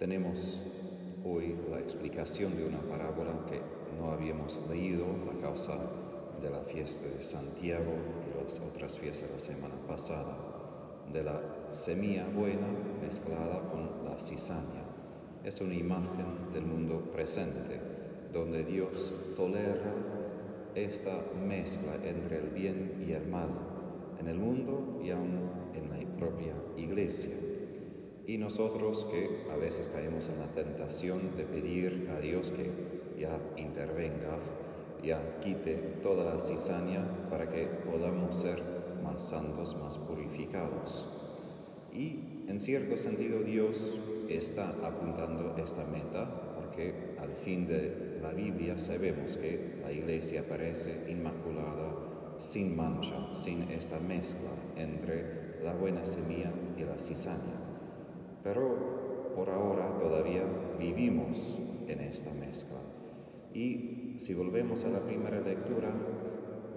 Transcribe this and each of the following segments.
Tenemos hoy la explicación de una parábola que no habíamos leído a causa de la fiesta de Santiago y las otras fiestas de la semana pasada, de la semilla buena mezclada con la cizaña. Es una imagen del mundo presente, donde Dios tolera esta mezcla entre el bien y el mal en el mundo y aún en la propia iglesia. Y nosotros que a veces caemos en la tentación de pedir a Dios que ya intervenga, ya quite toda la cizaña para que podamos ser más santos, más purificados. Y en cierto sentido Dios está apuntando esta meta porque al fin de la Biblia sabemos que la iglesia parece inmaculada, sin mancha, sin esta mezcla entre la buena semilla y la cizaña. Pero por ahora todavía vivimos en esta mezcla. Y si volvemos a la primera lectura,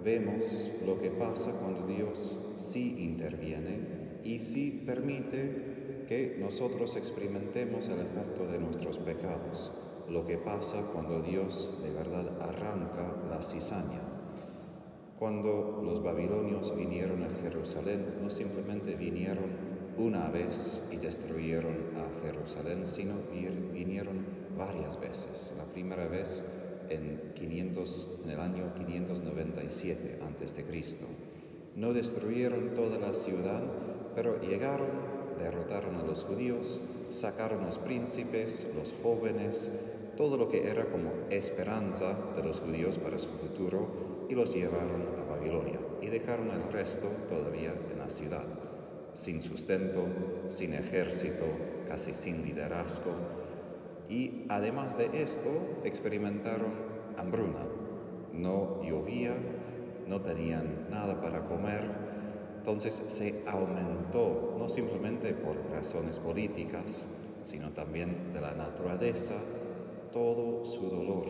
vemos lo que pasa cuando Dios sí interviene y sí permite que nosotros experimentemos el efecto de nuestros pecados, lo que pasa cuando Dios de verdad arranca la cizaña. Cuando los babilonios vinieron a Jerusalén, no simplemente vinieron una vez y destruyeron a Jerusalén, sino vinieron varias veces. La primera vez en, 500, en el año 597 a.C. No destruyeron toda la ciudad, pero llegaron, derrotaron a los judíos, sacaron los príncipes, los jóvenes, todo lo que era como esperanza de los judíos para su futuro y los llevaron a Babilonia y dejaron el resto todavía en la ciudad sin sustento, sin ejército, casi sin liderazgo. Y además de esto, experimentaron hambruna. No llovía, no tenían nada para comer. Entonces se aumentó, no simplemente por razones políticas, sino también de la naturaleza, todo su dolor.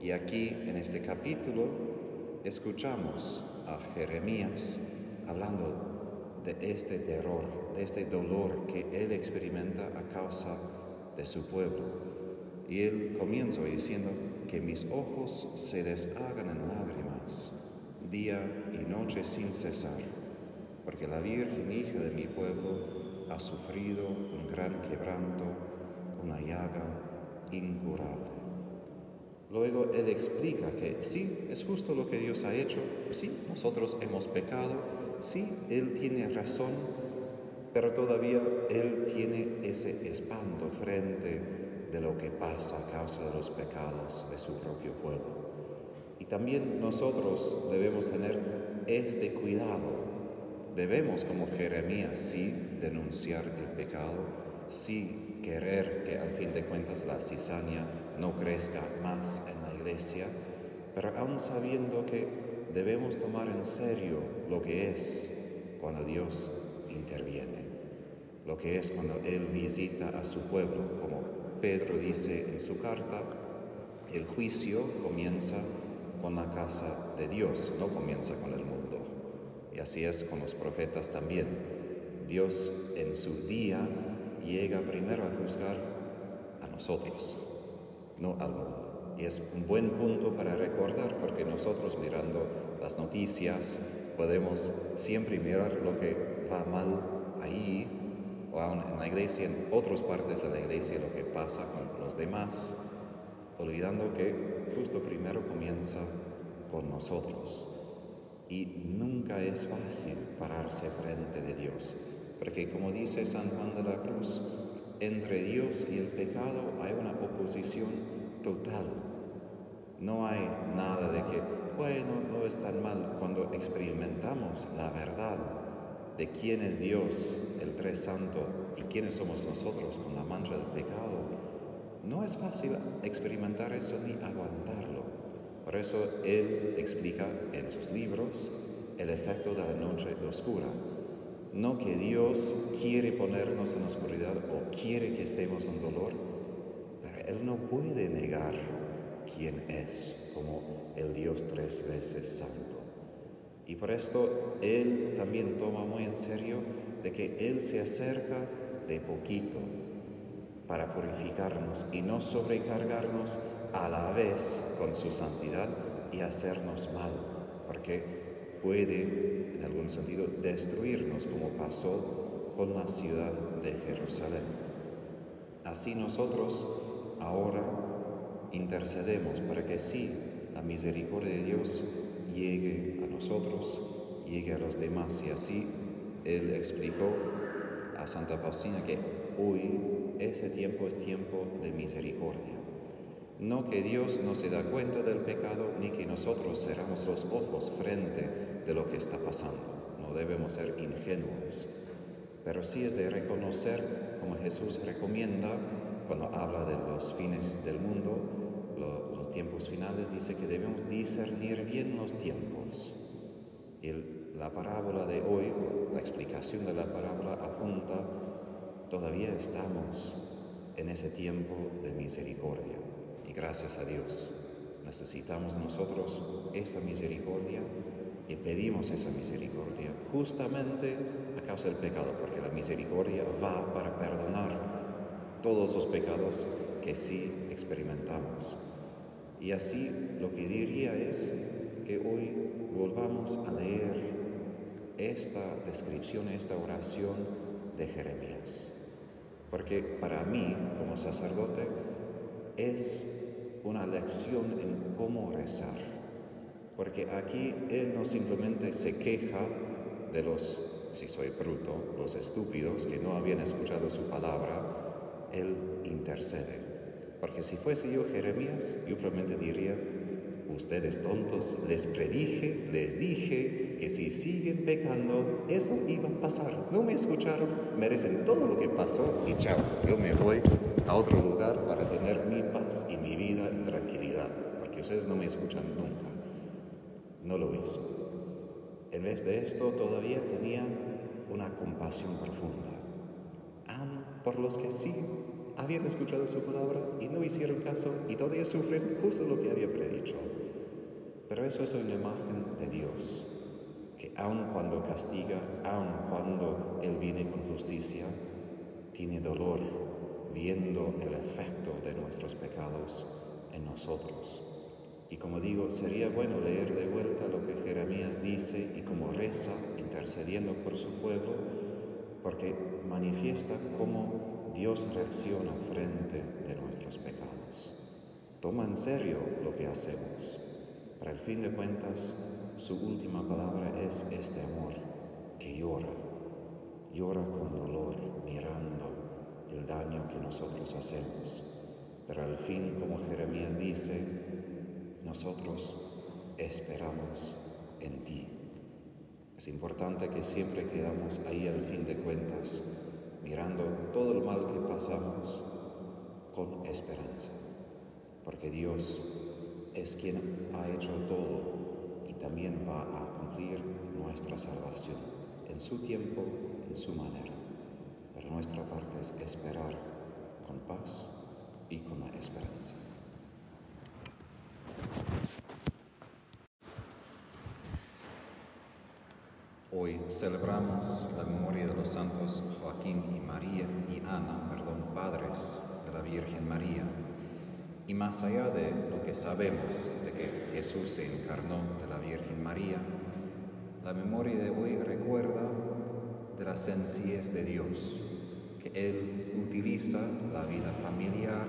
Y aquí en este capítulo escuchamos a Jeremías hablando de este terror, de este dolor que él experimenta a causa de su pueblo. Y él comienza diciendo que mis ojos se deshagan en lágrimas, día y noche sin cesar, porque la Virgen hija de mi pueblo ha sufrido un gran quebranto, una llaga incurable. Luego él explica que sí, es justo lo que Dios ha hecho, sí, nosotros hemos pecado, sí, Él tiene razón, pero todavía Él tiene ese espanto frente de lo que pasa a causa de los pecados de su propio pueblo. Y también nosotros debemos tener este cuidado. Debemos, como Jeremías, sí denunciar el pecado, sí querer que al fin de cuentas la cizaña no crezca más en la iglesia, pero aún sabiendo que debemos tomar en serio lo que es cuando Dios interviene, lo que es cuando Él visita a su pueblo. Como Pedro dice en su carta, el juicio comienza con la casa de Dios, no comienza con el mundo. Y así es con los profetas también. Dios en su día llega primero a juzgar a nosotros, no al mundo. Y es un buen punto para recordar porque nosotros mirando las noticias podemos siempre mirar lo que va mal ahí o aún en la iglesia, en otras partes de la iglesia, lo que pasa con los demás, olvidando que justo primero comienza con nosotros. Y nunca es fácil pararse frente de Dios, porque como dice San Juan de la Cruz, entre Dios y el pecado hay una oposición total. No hay nada de que, bueno, no es tan mal cuando experimentamos la verdad de quién es Dios, el Tres Santo, y quiénes somos nosotros con la mancha del pecado. No es fácil experimentar eso ni aguantarlo. Por eso Él explica en sus libros el efecto de la noche oscura. No que Dios quiere ponernos en oscuridad o quiere que estemos en dolor, él no puede negar quién es como el Dios tres veces santo. Y por esto Él también toma muy en serio de que Él se acerca de poquito para purificarnos y no sobrecargarnos a la vez con su santidad y hacernos mal, porque puede, en algún sentido, destruirnos como pasó con la ciudad de Jerusalén. Así nosotros ahora intercedemos para que sí, la misericordia de Dios llegue a nosotros, llegue a los demás. Y así Él explicó a Santa Faustina que hoy ese tiempo es tiempo de misericordia. No que Dios no se da cuenta del pecado ni que nosotros cerramos los ojos frente de lo que está pasando. No debemos ser ingenuos. Pero sí es de reconocer, como Jesús recomienda cuando habla de los fines del mundo, tiempos finales, dice que debemos discernir bien los tiempos. Y la parábola de hoy, la explicación de la parábola apunta, todavía estamos en ese tiempo de misericordia. Y gracias a Dios, necesitamos nosotros esa misericordia y pedimos esa misericordia justamente a causa del pecado, porque la misericordia va para perdonar todos los pecados que sí experimentamos. Y así lo que diría es que hoy volvamos a leer esta descripción, esta oración de Jeremías. Porque para mí, como sacerdote, es una lección en cómo rezar. Porque aquí Él no simplemente se queja de los, si soy bruto, los estúpidos que no habían escuchado su palabra, Él intercede. Porque si fuese yo Jeremías, yo probablemente diría, ustedes tontos, les predije, les dije que si siguen pecando, eso iba a pasar. No me escucharon, merecen todo lo que pasó y chao, yo me voy a otro lugar para tener mi paz y mi vida en tranquilidad, porque ustedes no me escuchan nunca. No lo hizo. En vez de esto, todavía tenía una compasión profunda. Amo por los que sí habían escuchado su palabra y no hicieron caso y todavía sufren justo lo que había predicho. Pero eso es una imagen de Dios, que aun cuando castiga, aun cuando Él viene con justicia, tiene dolor viendo el efecto de nuestros pecados en nosotros. Y como digo, sería bueno leer de vuelta lo que Jeremías dice y como reza intercediendo por su pueblo, porque manifiesta cómo Dios reacciona frente de nuestros pecados. Toma en serio lo que hacemos. Para el fin de cuentas, su última palabra es este amor que llora, llora con dolor mirando el daño que nosotros hacemos. Pero al fin, como Jeremías dice, nosotros esperamos en ti. Es importante que siempre quedamos ahí al fin de cuentas mirando todo el mal que pasamos con esperanza, porque Dios es quien ha hecho todo y también va a cumplir nuestra salvación en su tiempo, en su manera. Pero nuestra parte es esperar con paz y con la esperanza. Hoy celebramos la memoria de los santos Joaquín y María y Ana, perdón, padres de la Virgen María. Y más allá de lo que sabemos de que Jesús se encarnó de la Virgen María, la memoria de hoy recuerda de la sencillez de Dios, que Él utiliza la vida familiar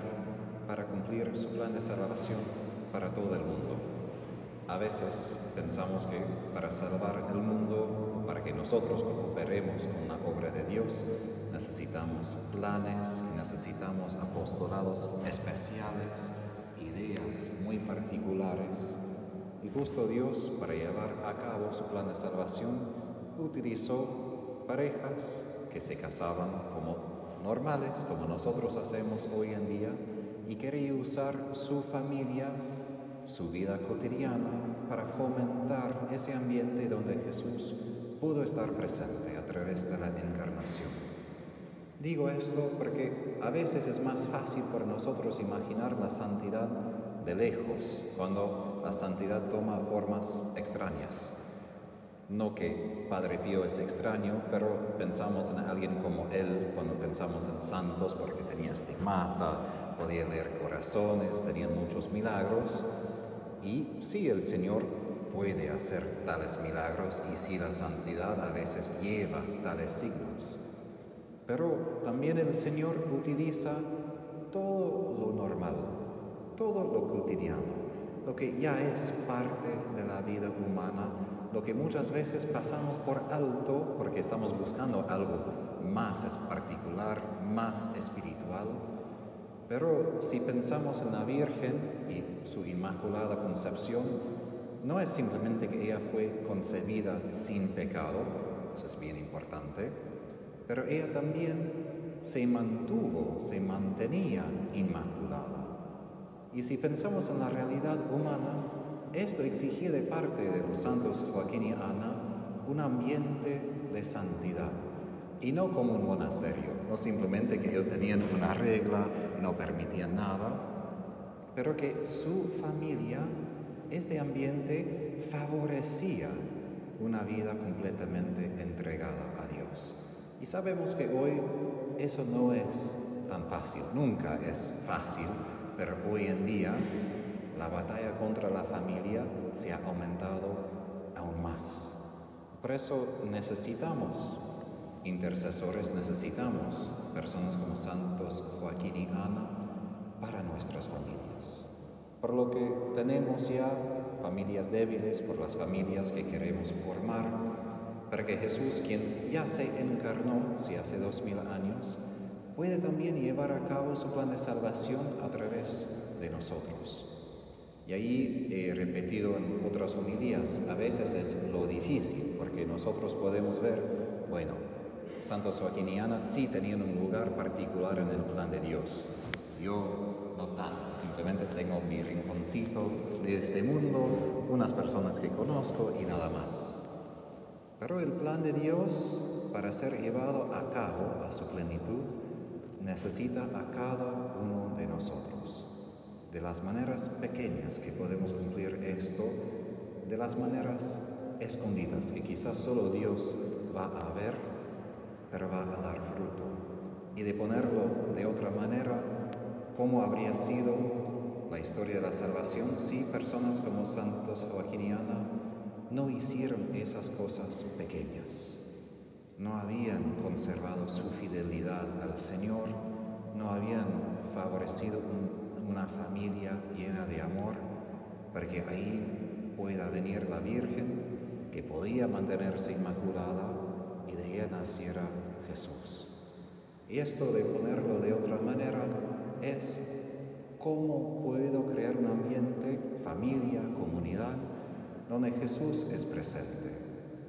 para cumplir su plan de salvación para todo el mundo. A veces pensamos que para salvar el mundo para que nosotros cooperemos con la obra de Dios, necesitamos planes, necesitamos apostolados especiales, ideas muy particulares. Y justo Dios, para llevar a cabo su plan de salvación, utilizó parejas que se casaban como normales, como nosotros hacemos hoy en día, y quería usar su familia, su vida cotidiana, para fomentar ese ambiente donde Jesús pudo estar presente a través de la encarnación. Digo esto porque a veces es más fácil para nosotros imaginar la santidad de lejos, cuando la santidad toma formas extrañas. No que Padre Pío es extraño, pero pensamos en alguien como él cuando pensamos en santos porque tenía estigmata, podía leer corazones, tenía muchos milagros. Y sí, el Señor puede hacer tales milagros y sí la santidad a veces lleva tales signos. Pero también el Señor utiliza todo lo normal, todo lo cotidiano, lo que ya es parte de la vida humana, lo que muchas veces pasamos por alto porque estamos buscando algo más particular, más espiritual. Pero si pensamos en la Virgen y su Inmaculada Concepción, no es simplemente que ella fue concebida sin pecado, eso es bien importante, pero ella también se mantuvo, se mantenía inmaculada. Y si pensamos en la realidad humana, esto exigía de parte de los santos Joaquín y Ana un ambiente de santidad. Y no como un monasterio, no simplemente que ellos tenían una regla, no permitían nada, pero que su familia, este ambiente favorecía una vida completamente entregada a Dios. Y sabemos que hoy eso no es tan fácil, nunca es fácil, pero hoy en día la batalla contra la familia se ha aumentado aún más. Por eso necesitamos intercesores, necesitamos personas como Santos Joaquín y Ana para nuestras familias. Por lo que tenemos ya familias débiles, por las familias que queremos formar, para que Jesús, quien ya se encarnó, si hace dos mil años, puede también llevar a cabo su plan de salvación a través de nosotros. Y ahí he repetido en otras homilías, a veces es lo difícil, porque nosotros podemos ver, bueno, Santos Joaquín y Ana sí tenían un lugar particular en el plan de Dios. Yo no tanto, simplemente tengo mi rinconcito de este mundo, unas personas que conozco y nada más. Pero el plan de Dios para ser llevado a cabo a su plenitud necesita a cada uno de nosotros. De las maneras pequeñas que podemos cumplir esto, de las maneras escondidas que quizás solo Dios va a ver, pero va a dar fruto. Y de ponerlo de otra manera, ¿cómo habría sido la historia de la salvación si personas como Santos Joaquín y Ana no hicieron esas cosas pequeñas. No habían conservado su fidelidad al Señor, no habían favorecido una familia llena de amor para que ahí pueda venir la Virgen que podía mantenerse inmaculada y de ella naciera Jesús. Y esto de ponerlo de otra manera es cómo puedo crear un ambiente, familia, comunidad, donde Jesús es presente.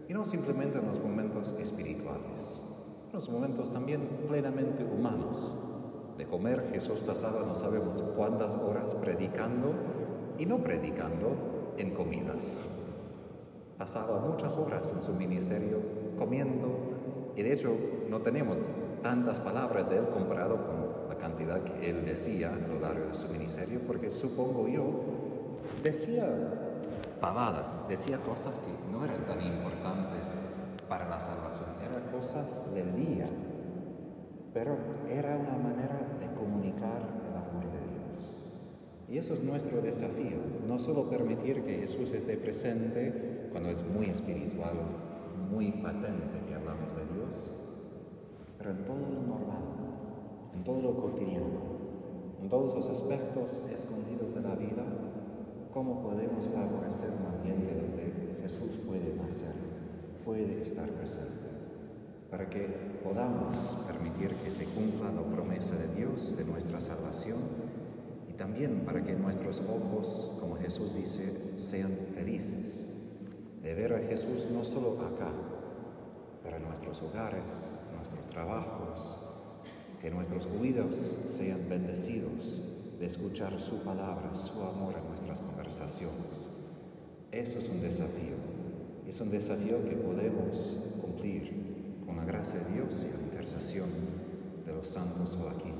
Y no simplemente en los momentos espirituales, en los momentos también plenamente humanos. De comer Jesús pasaba no sabemos cuántas horas predicando y no predicando en comidas. Pasaba muchas horas en su ministerio comiendo y de hecho no tenemos tantas palabras de él comparado con cantidad que él decía a lo largo de su ministerio, porque supongo yo decía pavadas, decía cosas que no eran tan importantes para la salvación, eran cosas del día, pero era una manera de comunicar el amor de Dios. Y eso es nuestro desafío, no solo permitir que Jesús esté presente cuando es muy espiritual, muy patente que hablamos de Dios, pero en todo lo normal, en todo lo cotidiano, en todos los aspectos escondidos de la vida, cómo podemos favorecer un ambiente donde Jesús puede nacer, puede estar presente, para que podamos permitir que se cumpla la promesa de Dios de nuestra salvación y también para que nuestros ojos, como Jesús dice, sean felices de ver a Jesús no solo acá, pero en nuestros hogares, nuestros trabajos, que nuestros oídos sean bendecidos de escuchar su palabra, su amor en nuestras conversaciones. Eso es un desafío. Es un desafío que podemos cumplir con la gracia de Dios y la intercesión de los santos Joaquín